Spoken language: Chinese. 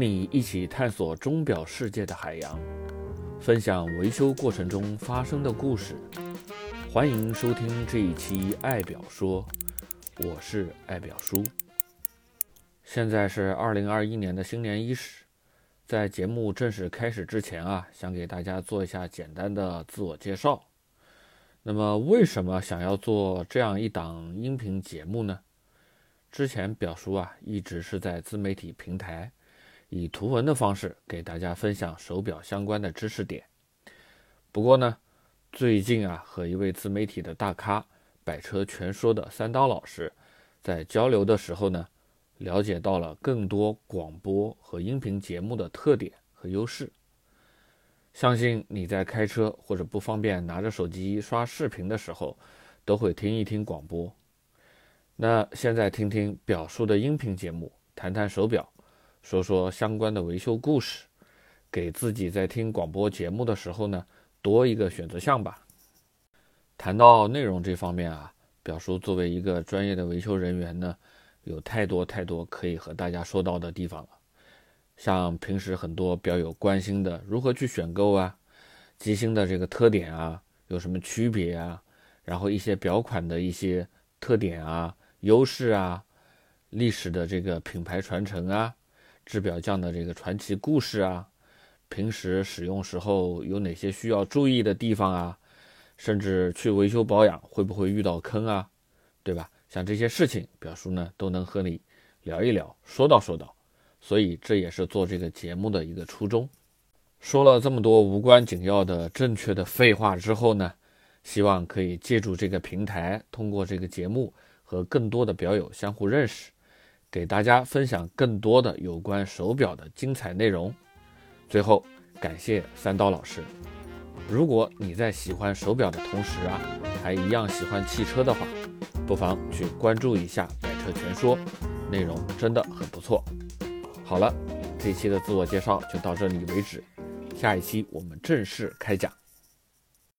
你一起探索钟表世界的海洋，分享维修过程中发生的故事。欢迎收听这一期《爱表说》，我是爱表叔。现在是二零二一年的新年伊始，在节目正式开始之前啊，想给大家做一下简单的自我介绍。那么，为什么想要做这样一档音频节目呢？之前表叔啊，一直是在自媒体平台以图文的方式给大家分享手表相关的知识点。不过呢，最近啊，和一位自媒体的大咖“百车全说”的三刀老师在交流的时候呢，了解到了更多广播和音频节目的特点和优势。相信你在开车或者不方便拿着手机刷视频的时候，都会听一听广播。那现在听听表叔的音频节目，谈谈手表，说说相关的维修故事，给自己在听广播节目的时候呢多一个选择项吧。谈到内容这方面啊，表叔作为一个专业的维修人员呢，有太多太多可以和大家说到的地方了。像平时很多表友关心的如何去选购啊，机芯的这个特点啊，有什么区别啊，然后一些表款的一些特点啊。优势啊，历史的这个品牌传承啊，制表匠的这个传奇故事啊，平时使用时候有哪些需要注意的地方啊，甚至去维修保养会不会遇到坑啊，对吧？像这些事情，表叔呢都能和你聊一聊，说道说道。所以这也是做这个节目的一个初衷。说了这么多无关紧要的正确的废话之后呢，希望可以借助这个平台，通过这个节目。和更多的表友相互认识，给大家分享更多的有关手表的精彩内容。最后，感谢三刀老师。如果你在喜欢手表的同时啊，还一样喜欢汽车的话，不妨去关注一下《百车全说》，内容真的很不错。好了，这期的自我介绍就到这里为止，下一期我们正式开讲。